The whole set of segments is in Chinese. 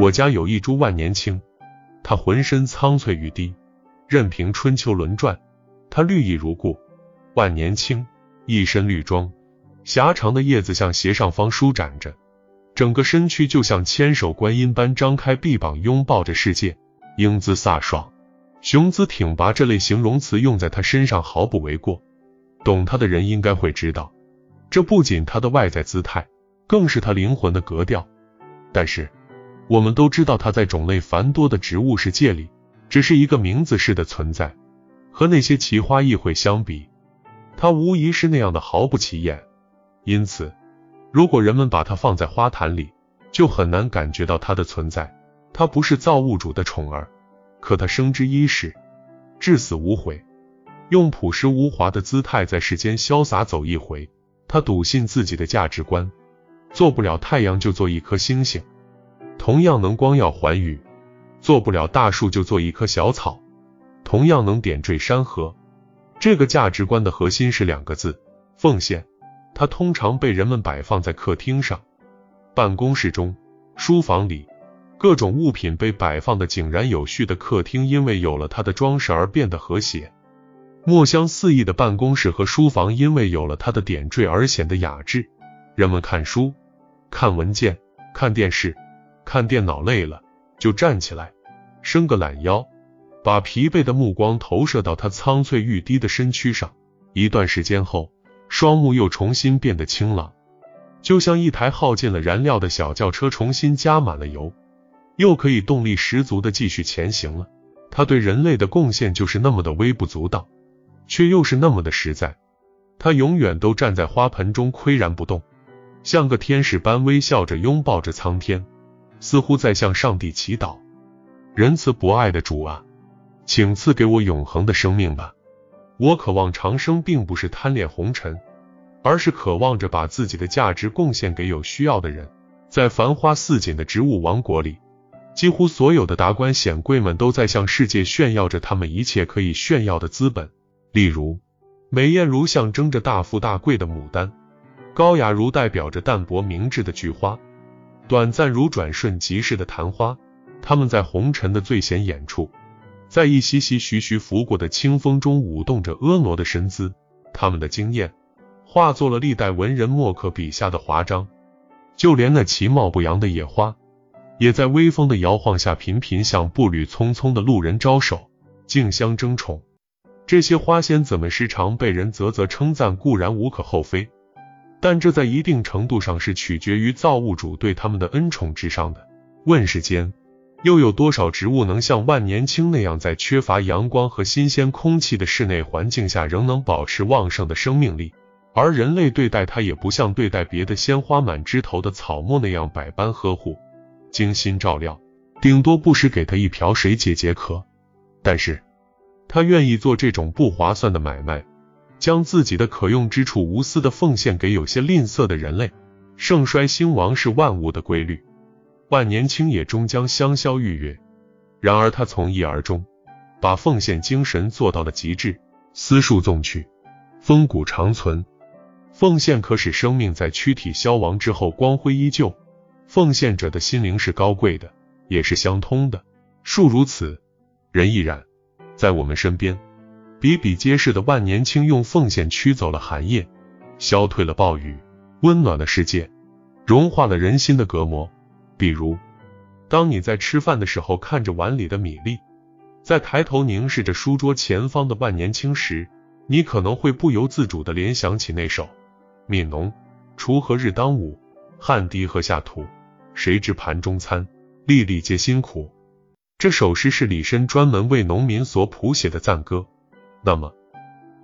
我家有一株万年青，它浑身苍翠欲滴，任凭春秋轮转，它绿意如故。万年青一身绿装，狭长的叶子向斜上方舒展着，整个身躯就像千手观音般张开臂膀拥抱着世界，英姿飒爽，雄姿挺拔这类形容词用在他身上毫不为过。懂他的人应该会知道，这不仅他的外在姿态，更是他灵魂的格调。但是，我们都知道它在种类繁多的植物世界里，只是一个名字式的存在，和那些奇花异卉相比，它无疑是那样的毫不起眼。因此，如果人们把它放在花坛里，就很难感觉到它的存在。它不是造物主的宠儿，可它生之伊始，至死无悔。用朴实无华的姿态在世间潇洒走一回，他笃信自己的价值观：做不了太阳就做一颗星星，同样能光耀寰宇；做不了大树就做一棵小草，同样能点缀山河。这个价值观的核心是两个字：奉献。它通常被人们摆放在客厅上、办公室中、书房里，各种物品被摆放的井然有序的客厅，因为有了它的装饰而变得和谐。墨香四溢的办公室和书房，因为有了它的点缀而显得雅致。人们看书、看文件、看电视、看电脑累了，就站起来，伸个懒腰，把疲惫的目光投射到他苍翠欲滴的身躯上。一段时间后，双目又重新变得清朗，就像一台耗尽了燃料的小轿车重新加满了油，又可以动力十足的继续前行了。他对人类的贡献就是那么的微不足道。却又是那么的实在，他永远都站在花盆中岿然不动，像个天使般微笑着拥抱着苍天，似乎在向上帝祈祷：仁慈博爱的主啊，请赐给我永恒的生命吧！我渴望长生，并不是贪恋红尘，而是渴望着把自己的价值贡献给有需要的人。在繁花似锦的植物王国里，几乎所有的达官显贵们都在向世界炫耀着他们一切可以炫耀的资本。例如，美艳如象征着大富大贵的牡丹，高雅如代表着淡泊明志的菊花，短暂如转瞬即逝的昙花。他们在红尘的最显眼处，在一袭袭徐徐拂过的清风中舞动着婀娜的身姿。他们的惊艳化作了历代文人墨客笔下的华章，就连那其貌不扬的野花，也在微风的摇晃下频频向步履匆匆的路人招手，竞相争宠。这些花仙子们时常被人啧啧称赞，固然无可厚非，但这在一定程度上是取决于造物主对他们的恩宠之上的。问世间又有多少植物能像万年青那样，在缺乏阳光和新鲜空气的室内环境下，仍能保持旺盛的生命力？而人类对待它，也不像对待别的鲜花满枝头的草木那样百般呵护、精心照料，顶多不时给它一瓢水解解渴。但是。他愿意做这种不划算的买卖，将自己的可用之处无私的奉献给有些吝啬的人类。盛衰兴亡是万物的规律，万年青也终将香消玉殒。然而他从一而终，把奉献精神做到了极致。丝树纵去，风骨长存。奉献可使生命在躯体消亡之后光辉依旧。奉献者的心灵是高贵的，也是相通的。树如此，人亦然。在我们身边，比比皆是的万年青用奉献驱走了寒夜，消退了暴雨，温暖了世界，融化了人心的隔膜。比如，当你在吃饭的时候看着碗里的米粒，在抬头凝视着书桌前方的万年青时，你可能会不由自主的联想起那首《悯农》：锄禾日当午，汗滴禾下土，谁知盘中餐，粒粒皆辛苦。这首诗是李绅专门为农民所谱写的赞歌。那么，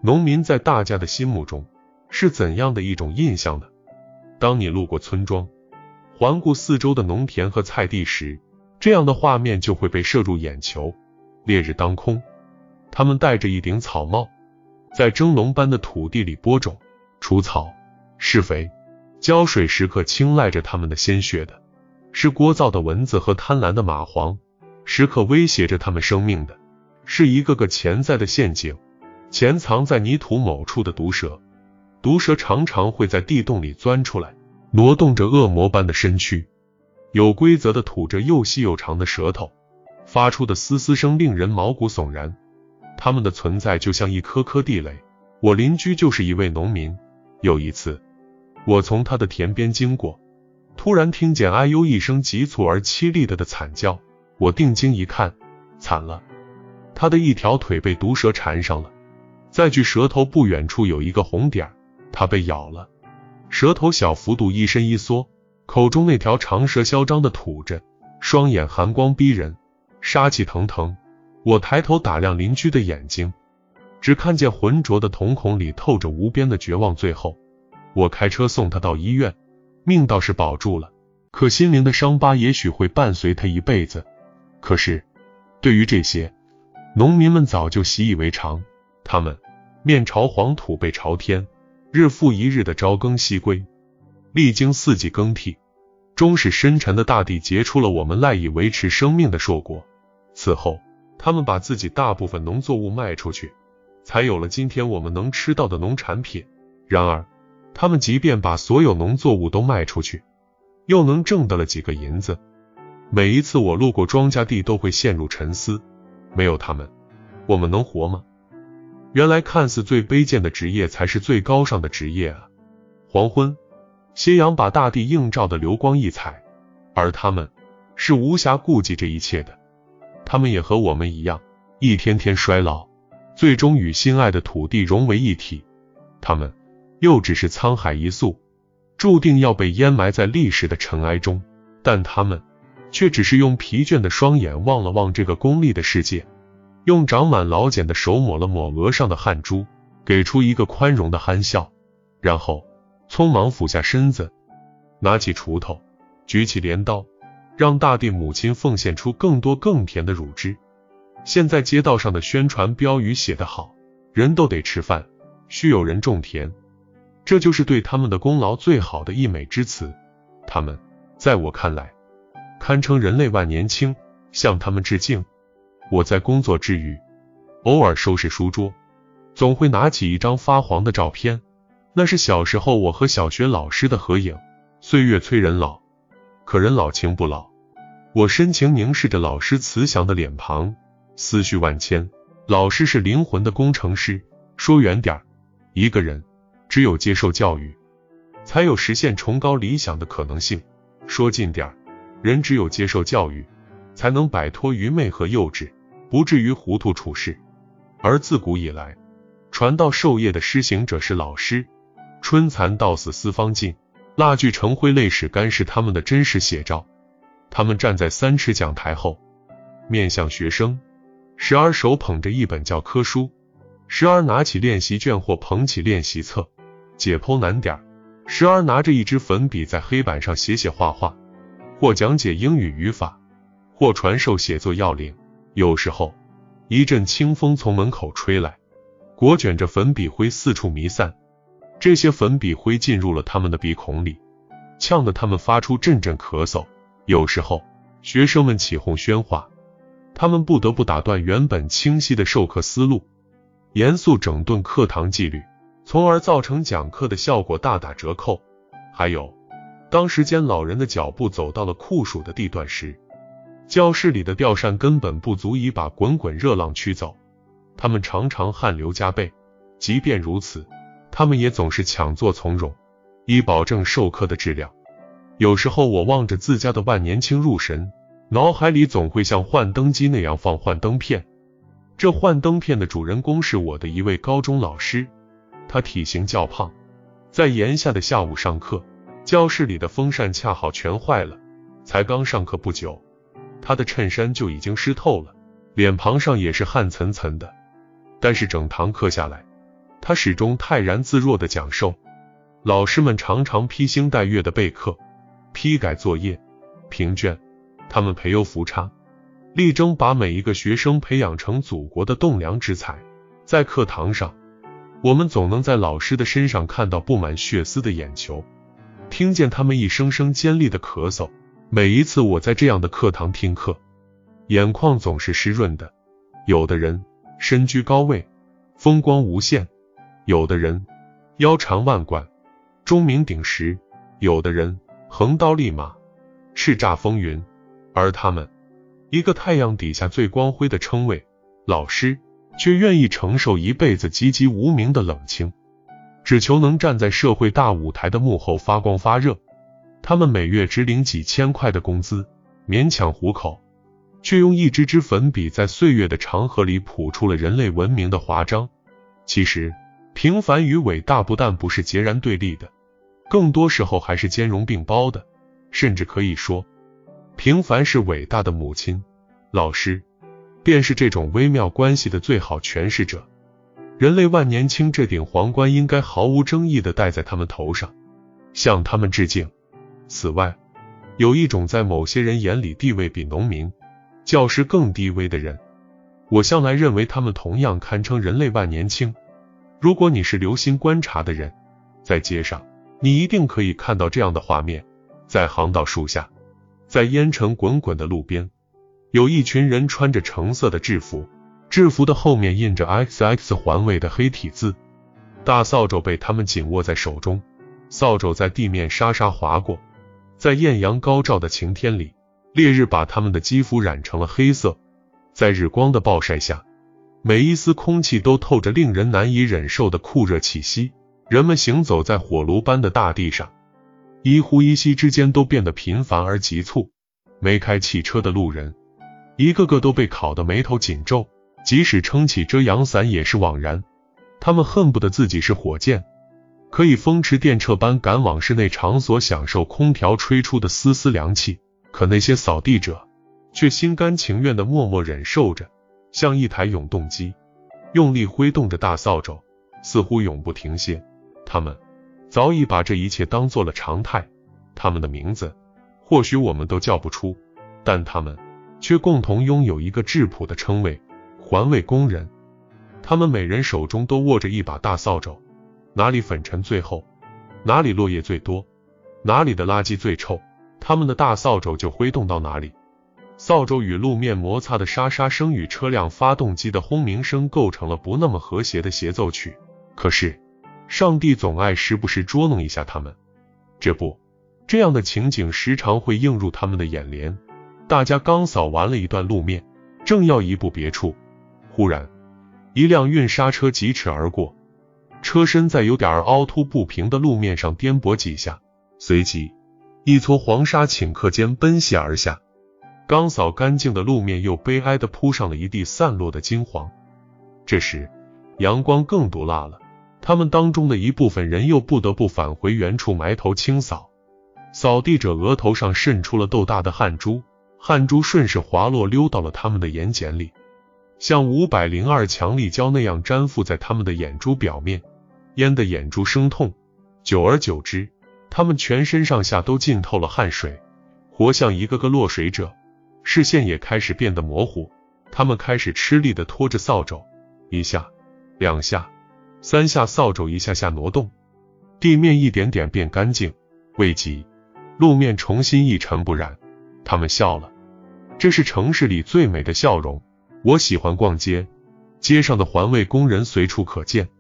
农民在大家的心目中是怎样的一种印象呢？当你路过村庄，环顾四周的农田和菜地时，这样的画面就会被射入眼球。烈日当空，他们戴着一顶草帽，在蒸笼般的土地里播种、除草、施肥、浇水，时刻青睐着他们的鲜血的，是聒噪的蚊子和贪婪的蚂蟥。时刻威胁着他们生命的，是一个个潜在的陷阱，潜藏在泥土某处的毒蛇。毒蛇常常会在地洞里钻出来，挪动着恶魔般的身躯，有规则的吐着又细又长的舌头，发出的嘶嘶声令人毛骨悚然。他们的存在就像一颗颗地雷。我邻居就是一位农民。有一次，我从他的田边经过，突然听见哎呦一声急促而凄厉的的惨叫。我定睛一看，惨了，他的一条腿被毒蛇缠上了，在距蛇头不远处有一个红点，他被咬了，舌头小幅度一伸一缩。口中那条长蛇嚣张的吐着，双眼寒光逼人，杀气腾腾。我抬头打量邻居的眼睛，只看见浑浊的瞳孔里透着无边的绝望。最后，我开车送他到医院，命倒是保住了，可心灵的伤疤也许会伴随他一辈子。可是，对于这些，农民们早就习以为常，他们面朝黄土背朝天，日复一日的朝更夕归。历经四季更替，终使深沉的大地结出了我们赖以维持生命的硕果。此后，他们把自己大部分农作物卖出去，才有了今天我们能吃到的农产品。然而，他们即便把所有农作物都卖出去，又能挣得了几个银子？每一次我路过庄稼地，都会陷入沉思：没有他们，我们能活吗？原来，看似最卑贱的职业，才是最高尚的职业啊！黄昏。斜阳把大地映照的流光溢彩，而他们是无暇顾及这一切的。他们也和我们一样，一天天衰老，最终与心爱的土地融为一体。他们又只是沧海一粟，注定要被淹埋在历史的尘埃中。但他们却只是用疲倦的双眼望了望这个功利的世界，用长满老茧的手抹了抹额上的汗珠，给出一个宽容的憨笑，然后。匆忙俯下身子，拿起锄头，举起镰刀，让大地母亲奉献出更多更甜的乳汁。现在街道上的宣传标语写得好：“人都得吃饭，需有人种田。”这就是对他们的功劳最好的溢美之词。他们在我看来，堪称人类万年青，向他们致敬。我在工作之余，偶尔收拾书桌，总会拿起一张发黄的照片。那是小时候我和小学老师的合影。岁月催人老，可人老情不老。我深情凝视着老师慈祥的脸庞，思绪万千。老师是灵魂的工程师。说远点儿，一个人只有接受教育，才有实现崇高理想的可能性。说近点儿，人只有接受教育，才能摆脱愚昧和幼稚，不至于糊涂处事。而自古以来，传道授业的施行者是老师。春蚕到死丝方尽，蜡炬成灰泪始干，是他们的真实写照。他们站在三尺讲台后，面向学生，时而手捧着一本教科书，时而拿起练习卷或捧起练习册，解剖难点；时而拿着一支粉笔在黑板上写写画画，或讲解英语语法，或传授写作要领。有时候，一阵清风从门口吹来，裹卷着粉笔灰四处弥散。这些粉笔灰进入了他们的鼻孔里，呛得他们发出阵阵咳嗽。有时候，学生们起哄喧哗，他们不得不打断原本清晰的授课思路，严肃整顿课堂纪律，从而造成讲课的效果大打折扣。还有，当时间老人的脚步走到了酷暑的地段时，教室里的吊扇根本不足以把滚滚热浪驱走，他们常常汗流浃背。即便如此。他们也总是抢座从容，以保证授课的质量。有时候我望着自家的万年青入神，脑海里总会像幻灯机那样放幻灯片。这幻灯片的主人公是我的一位高中老师，他体型较胖，在炎夏的下午上课，教室里的风扇恰好全坏了。才刚上课不久，他的衬衫就已经湿透了，脸庞上也是汗涔涔的。但是整堂课下来，他始终泰然自若的讲授，老师们常常披星戴月的备课、批改作业、评卷，他们培优扶差，力争把每一个学生培养成祖国的栋梁之才。在课堂上，我们总能在老师的身上看到布满血丝的眼球，听见他们一声声尖利的咳嗽。每一次我在这样的课堂听课，眼眶总是湿润的。有的人身居高位，风光无限。有的人腰缠万贯，钟鸣鼎食；有的人横刀立马，叱咤风云，而他们，一个太阳底下最光辉的称谓——老师，却愿意承受一辈子籍籍无名的冷清，只求能站在社会大舞台的幕后发光发热。他们每月只领几千块的工资，勉强糊口，却用一支支粉笔在岁月的长河里谱出了人类文明的华章。其实，平凡与伟大不但不是截然对立的，更多时候还是兼容并包的。甚至可以说，平凡是伟大的母亲，老师便是这种微妙关系的最好诠释者。人类万年青这顶皇冠应该毫无争议的戴在他们头上，向他们致敬。此外，有一种在某些人眼里地位比农民、教师更低微的人，我向来认为他们同样堪称人类万年青。如果你是留心观察的人，在街上，你一定可以看到这样的画面：在行道树下，在烟尘滚滚的路边，有一群人穿着橙色的制服，制服的后面印着 XX 环卫的黑体字，大扫帚被他们紧握在手中，扫帚在地面沙沙划过。在艳阳高照的晴天里，烈日把他们的肌肤染成了黑色。在日光的暴晒下，每一丝空气都透着令人难以忍受的酷热气息。人们行走在火炉般的大地上，一呼一吸之间都变得频繁而急促。没开汽车的路人，一个个都被烤得眉头紧皱，即使撑起遮阳伞也是枉然。他们恨不得自己是火箭。可以风驰电掣般赶往室内场所，享受空调吹出的丝丝凉气。可那些扫地者却心甘情愿的默默忍受着，像一台永动机，用力挥动着大扫帚，似乎永不停歇。他们早已把这一切当做了常态。他们的名字或许我们都叫不出，但他们却共同拥有一个质朴的称谓——环卫工人。他们每人手中都握着一把大扫帚。哪里粉尘最厚，哪里落叶最多，哪里的垃圾最臭，他们的大扫帚就挥动到哪里。扫帚与路面摩擦的沙沙声与车辆发动机的轰鸣声构成了不那么和谐的协奏曲。可是，上帝总爱时不时捉弄一下他们。这不，这样的情景时常会映入他们的眼帘。大家刚扫完了一段路面，正要移步别处，忽然，一辆运沙车疾驰而过。车身在有点凹凸不平的路面上颠簸几下，随即一撮黄沙顷刻间奔泻而下。刚扫干净的路面又悲哀地铺上了一地散落的金黄。这时阳光更毒辣了，他们当中的一部分人又不得不返回原处埋头清扫。扫地者额头上渗出了豆大的汗珠，汗珠顺势滑落，溜到了他们的眼睑里，像五百零二强力胶那样粘附在他们的眼珠表面。淹得眼珠生痛，久而久之，他们全身上下都浸透了汗水，活像一个个落水者，视线也开始变得模糊。他们开始吃力地拖着扫帚，一下，两下，三下，扫帚一下下挪动，地面一点点变干净。未及，路面重新一尘不染。他们笑了，这是城市里最美的笑容。我喜欢逛街，街上的环卫工人随处可见。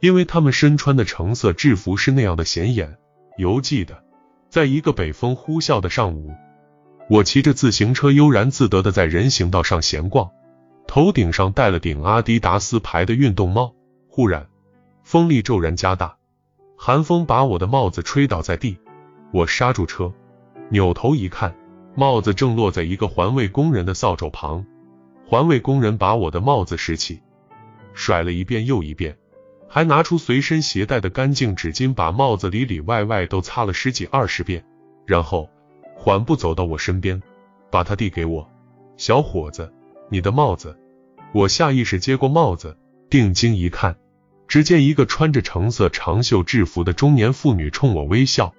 因为他们身穿的橙色制服是那样的显眼。犹记得，在一个北风呼啸的上午，我骑着自行车悠然自得的在人行道上闲逛，头顶上戴了顶阿迪达斯牌的运动帽。忽然，风力骤然加大，寒风把我的帽子吹倒在地。我刹住车，扭头一看，帽子正落在一个环卫工人的扫帚旁。环卫工人把我的帽子拾起，甩了一遍又一遍。还拿出随身携带的干净纸巾，把帽子里里外外都擦了十几二十遍，然后缓步走到我身边，把它递给我。小伙子，你的帽子。我下意识接过帽子，定睛一看，只见一个穿着橙色长袖制服的中年妇女冲我微笑，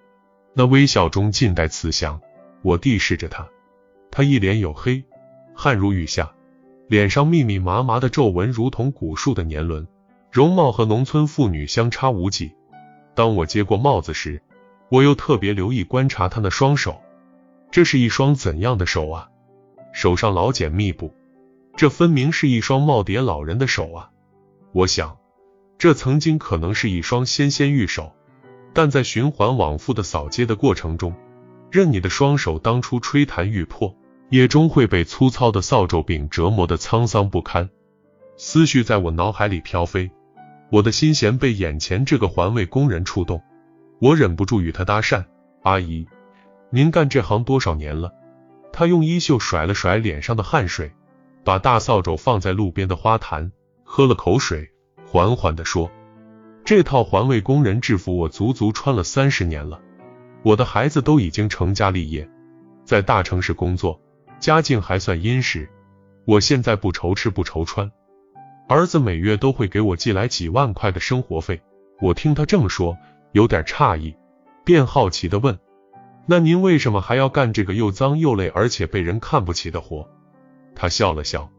那微笑中尽带慈祥。我递视着她，她一脸黝黑，汗如雨下，脸上密密麻麻的皱纹如同古树的年轮。容貌和农村妇女相差无几。当我接过帽子时，我又特别留意观察她那双手，这是一双怎样的手啊？手上老茧密布，这分明是一双耄耋老人的手啊！我想，这曾经可能是一双纤纤玉手，但在循环往复的扫街的过程中，任你的双手当初吹弹欲破，也终会被粗糙的扫帚柄折磨得沧桑不堪。思绪在我脑海里飘飞，我的心弦被眼前这个环卫工人触动，我忍不住与他搭讪：“阿姨，您干这行多少年了？”他用衣袖甩了甩脸上的汗水，把大扫帚放在路边的花坛，喝了口水，缓缓地说：“这套环卫工人制服我足足穿了三十年了。我的孩子都已经成家立业，在大城市工作，家境还算殷实。我现在不愁吃不愁穿，儿子每月都会给我寄来几万块的生活费。”我听他这么说，有点诧异，便好奇地问。那您为什么还要干这个又脏又累，而且被人看不起的活？他笑了笑，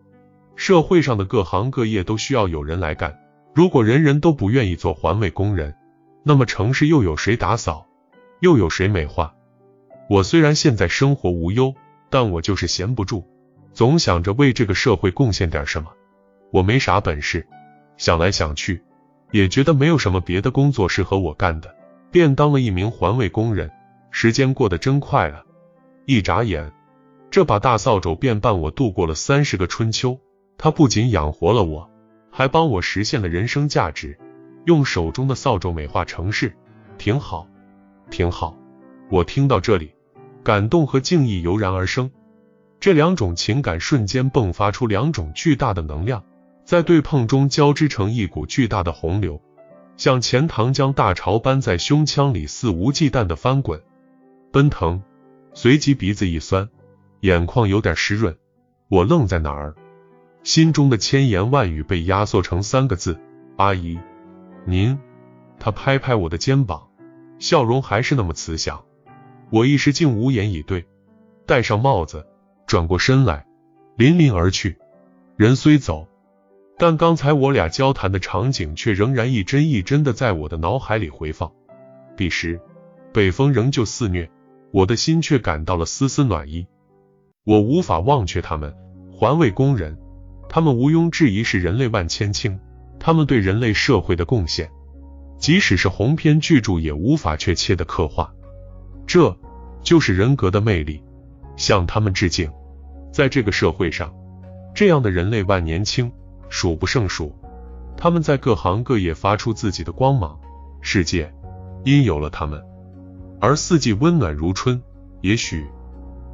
社会上的各行各业都需要有人来干。如果人人都不愿意做环卫工人，那么城市又有谁打扫，又有谁美化？我虽然现在生活无忧，但我就是闲不住，总想着为这个社会贡献点什么。我没啥本事，想来想去，也觉得没有什么别的工作适合我干的，便当了一名环卫工人。时间过得真快啊！一眨眼，这把大扫帚便伴我度过了三十个春秋。它不仅养活了我，还帮我实现了人生价值。用手中的扫帚美化城市，挺好，挺好。我听到这里，感动和敬意油然而生，这两种情感瞬间迸发出两种巨大的能量，在对碰中交织成一股巨大的洪流，像钱塘江大潮般在胸腔里肆无忌惮的翻滚。奔腾，随即鼻子一酸，眼眶有点湿润。我愣在那儿，心中的千言万语被压缩成三个字：阿姨，您。他拍拍我的肩膀，笑容还是那么慈祥。我一时竟无言以对，戴上帽子，转过身来，临临而去。人虽走，但刚才我俩交谈的场景却仍然一帧一帧的在我的脑海里回放。彼时，北风仍旧肆虐。我的心却感到了丝丝暖意。我无法忘却他们，环卫工人，他们毋庸置疑是人类万千青，他们对人类社会的贡献，即使是鸿篇巨著也无法确切的刻画。这就是人格的魅力，向他们致敬。在这个社会上，这样的人类万年青数不胜数，他们在各行各业发出自己的光芒，世界因有了他们。而四季温暖如春，也许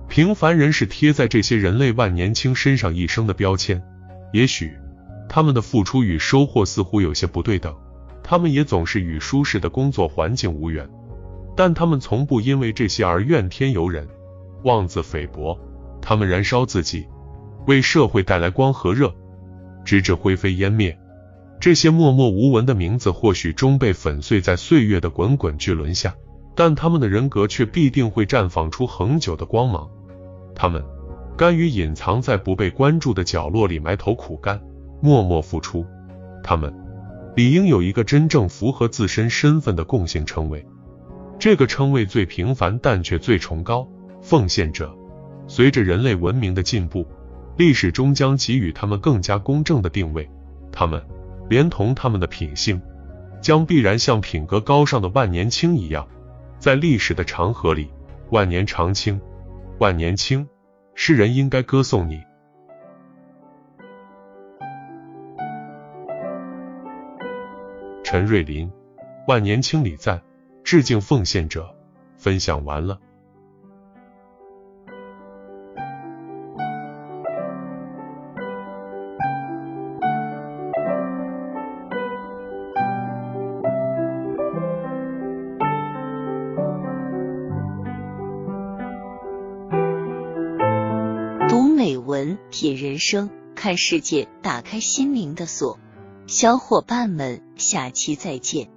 平凡人是贴在这些人类万年青身上一生的标签，也许他们的付出与收获似乎有些不对等，他们也总是与舒适的工作环境无缘，但他们从不因为这些而怨天尤人，妄自菲薄，他们燃烧自己，为社会带来光和热，直至灰飞烟灭。这些默默无闻的名字，或许终被粉碎在岁月的滚滚巨轮下。但他们的人格却必定会绽放出恒久的光芒。他们甘于隐藏在不被关注的角落里埋头苦干，默默付出。他们理应有一个真正符合自身身份的共性称谓。这个称谓最平凡，但却最崇高——奉献者。随着人类文明的进步，历史终将给予他们更加公正的定位。他们连同他们的品性，将必然像品格高尚的万年青一样。在历史的长河里，万年长青，万年青，世人应该歌颂你。陈瑞林，万年青礼赞，致敬奉献者。分享完了。读美文品人生，看世界，打开心灵的锁。小伙伴们，下期再见。